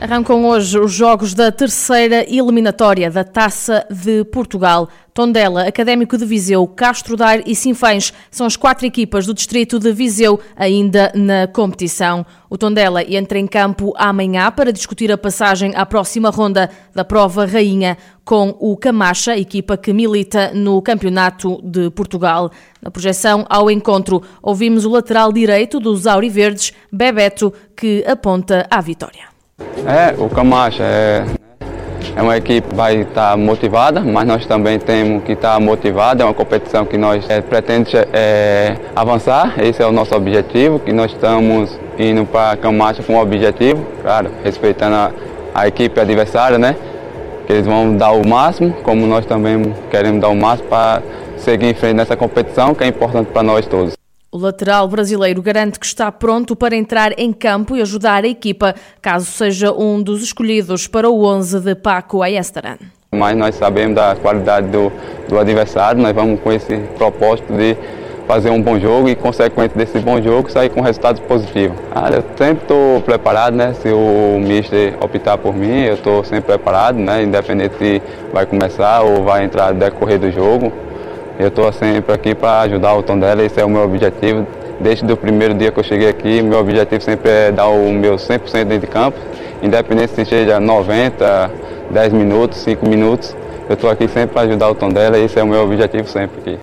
Arrancam hoje os jogos da terceira eliminatória da Taça de Portugal. Tondela, Académico de Viseu, Castro Daire e Sinfãs são as quatro equipas do distrito de Viseu ainda na competição. O Tondela entra em campo amanhã para discutir a passagem à próxima ronda da prova rainha com o Camacha, equipa que milita no Campeonato de Portugal. Na projeção ao encontro, ouvimos o lateral direito dos Auriverdes, Bebeto, que aponta à vitória. É, o Camacha é, é uma equipe que vai estar motivada, mas nós também temos que estar motivados. É uma competição que nós é, pretendemos é, avançar, esse é o nosso objetivo, que nós estamos indo para a Camacha com o objetivo, claro, respeitando a, a equipe adversária, né? Que eles vão dar o máximo, como nós também queremos dar o máximo para seguir em frente nessa competição, que é importante para nós todos. O lateral brasileiro garante que está pronto para entrar em campo e ajudar a equipa, caso seja um dos escolhidos para o 11 de Paco Ayestaran. Mas nós sabemos da qualidade do, do adversário, nós vamos com esse propósito de fazer um bom jogo e, consequente desse bom jogo, sair com resultados positivos. Ah, eu sempre estou preparado, né? Se o mister optar por mim, eu estou sempre preparado, né? Independente se vai começar ou vai entrar no decorrer do jogo. Eu estou sempre aqui para ajudar o Tondela, esse é o meu objetivo. Desde o primeiro dia que eu cheguei aqui, meu objetivo sempre é dar o meu 100% dentro de campo, independente se seja 90, 10 minutos, 5 minutos. Eu estou aqui sempre para ajudar o Tondela, esse é o meu objetivo sempre aqui.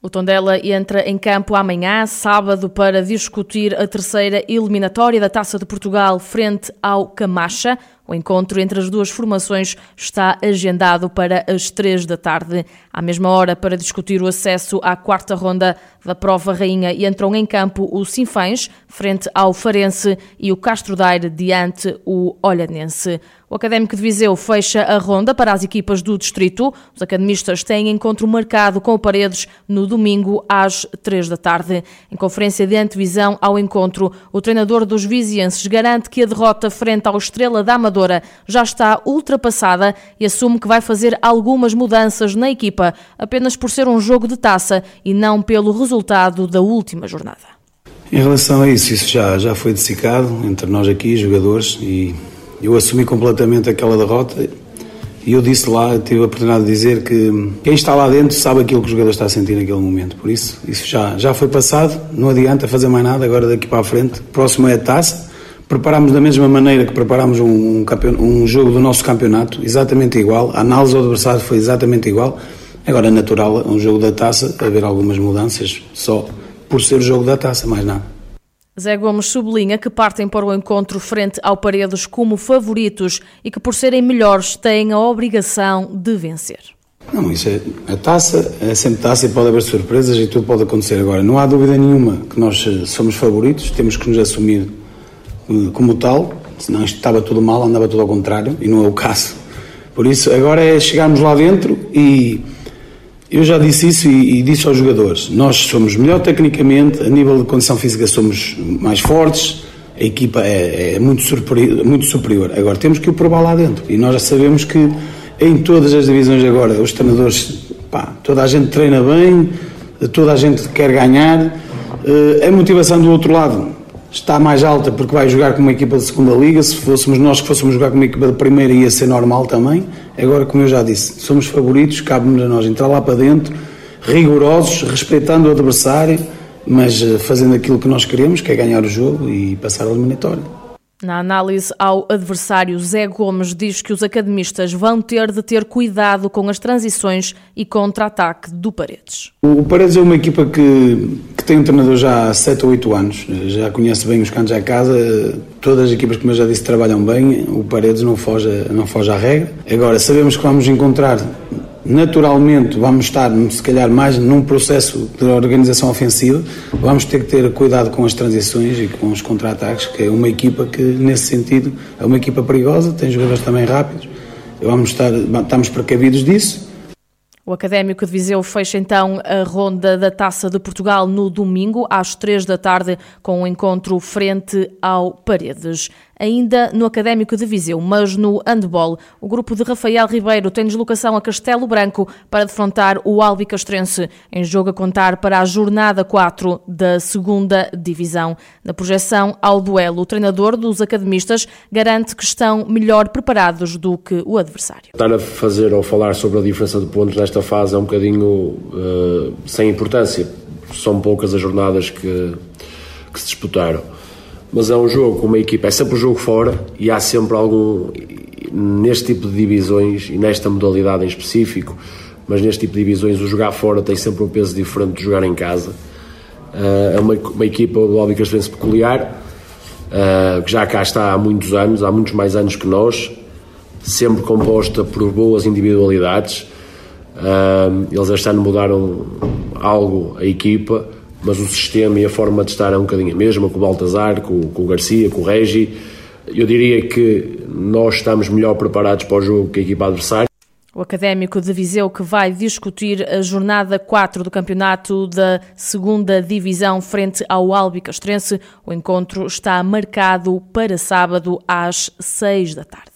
O Tondela entra em campo amanhã, sábado, para discutir a terceira eliminatória da Taça de Portugal frente ao Camacha. O encontro entre as duas formações está agendado para as três da tarde. À mesma hora, para discutir o acesso à quarta ronda da prova rainha, entram em campo o Sinfãs, frente ao Farense, e o Castro Daire, diante o Olhanense. O Académico de Viseu fecha a ronda para as equipas do distrito. Os academistas têm encontro marcado com o Paredes no domingo às três da tarde. Em conferência de antevisão ao encontro, o treinador dos vizienses garante que a derrota frente ao Estrela da Amadora já está ultrapassada e assume que vai fazer algumas mudanças na equipa, apenas por ser um jogo de taça e não pelo resultado da última jornada. Em relação a isso, isso já, já foi dessicado entre nós aqui, jogadores, e eu assumi completamente aquela derrota. E eu disse lá, tive a oportunidade de dizer que quem está lá dentro sabe aquilo que o jogador está a sentir naquele momento. Por isso, isso já, já foi passado, não adianta fazer mais nada agora daqui para a frente. Próximo é a taça Preparámos da mesma maneira que preparámos um, um, jogo do nosso campeonato, exatamente igual. A análise do adversário foi exatamente igual. Agora natural, um jogo da taça, haver algumas mudanças, só por ser o jogo da taça, mais nada. Zé Gomes sublinha que partem para o encontro frente ao Paredes como favoritos e que, por serem melhores, têm a obrigação de vencer. Não, isso é. A taça é sempre taça e pode haver surpresas e tudo pode acontecer. Agora, não há dúvida nenhuma que nós eh, somos favoritos, temos que nos assumir como tal, senão isto estava tudo mal, andava tudo ao contrário, e não é o caso. Por isso, agora é chegarmos lá dentro e eu já disse isso e, e disse aos jogadores: nós somos melhor tecnicamente, a nível de condição física somos mais fortes, a equipa é, é muito, superior, muito superior. Agora temos que o provar lá dentro e nós já sabemos que em todas as divisões agora, os treinadores, pá, toda a gente treina bem, toda a gente quer ganhar. Eh, a motivação do outro lado está mais alta porque vai jogar com uma equipa de segunda liga. Se fôssemos nós que fôssemos jogar com uma equipa de primeira ia ser normal também. Agora, como eu já disse, somos favoritos, cabe-nos a nós entrar lá para dentro, rigorosos, respeitando o adversário, mas eh, fazendo aquilo que nós queremos, que é ganhar o jogo e passar a eliminatória. Na análise ao adversário, Zé Gomes diz que os academistas vão ter de ter cuidado com as transições e contra-ataque do Paredes. O Paredes é uma equipa que, que tem um treinador já há 7 ou 8 anos, já conhece bem os cantos à casa, todas as equipas, como eu já disse, trabalham bem, o Paredes não foge, não foge à regra. Agora, sabemos que vamos encontrar naturalmente vamos estar, se calhar, mais num processo de organização ofensiva. Vamos ter que ter cuidado com as transições e com os contra-ataques, que é uma equipa que, nesse sentido, é uma equipa perigosa, tem jogadores também rápidos. Vamos estar, estamos precavidos disso. O Académico de Viseu fecha então a ronda da Taça de Portugal no domingo, às três da tarde, com o um encontro frente ao Paredes ainda no Académico de Viseu, mas no handball. O grupo de Rafael Ribeiro tem deslocação a Castelo Branco para defrontar o Albi Castrense, em jogo a contar para a jornada 4 da segunda divisão. Na projeção ao duelo, o treinador dos academistas garante que estão melhor preparados do que o adversário. Estar a fazer ou falar sobre a diferença de pontos nesta fase é um bocadinho uh, sem importância. São poucas as jornadas que, que se disputaram mas é um jogo com uma equipa, é sempre um jogo fora e há sempre algum, neste tipo de divisões e nesta modalidade em específico, mas neste tipo de divisões o jogar fora tem sempre um peso diferente de jogar em casa. Uh, é uma, uma equipa do Albi Castrense peculiar, uh, que já cá está há muitos anos, há muitos mais anos que nós, sempre composta por boas individualidades. Uh, eles este ano mudaram algo a equipa, mas o sistema e a forma de estar é um bocadinho a mesma, com o Baltazar, com, com o Garcia, com o Regi. Eu diria que nós estamos melhor preparados para o jogo que a equipa adversária. O Académico de Viseu que vai discutir a jornada 4 do campeonato da segunda divisão frente ao Albi Castrense. O encontro está marcado para sábado às 6 da tarde.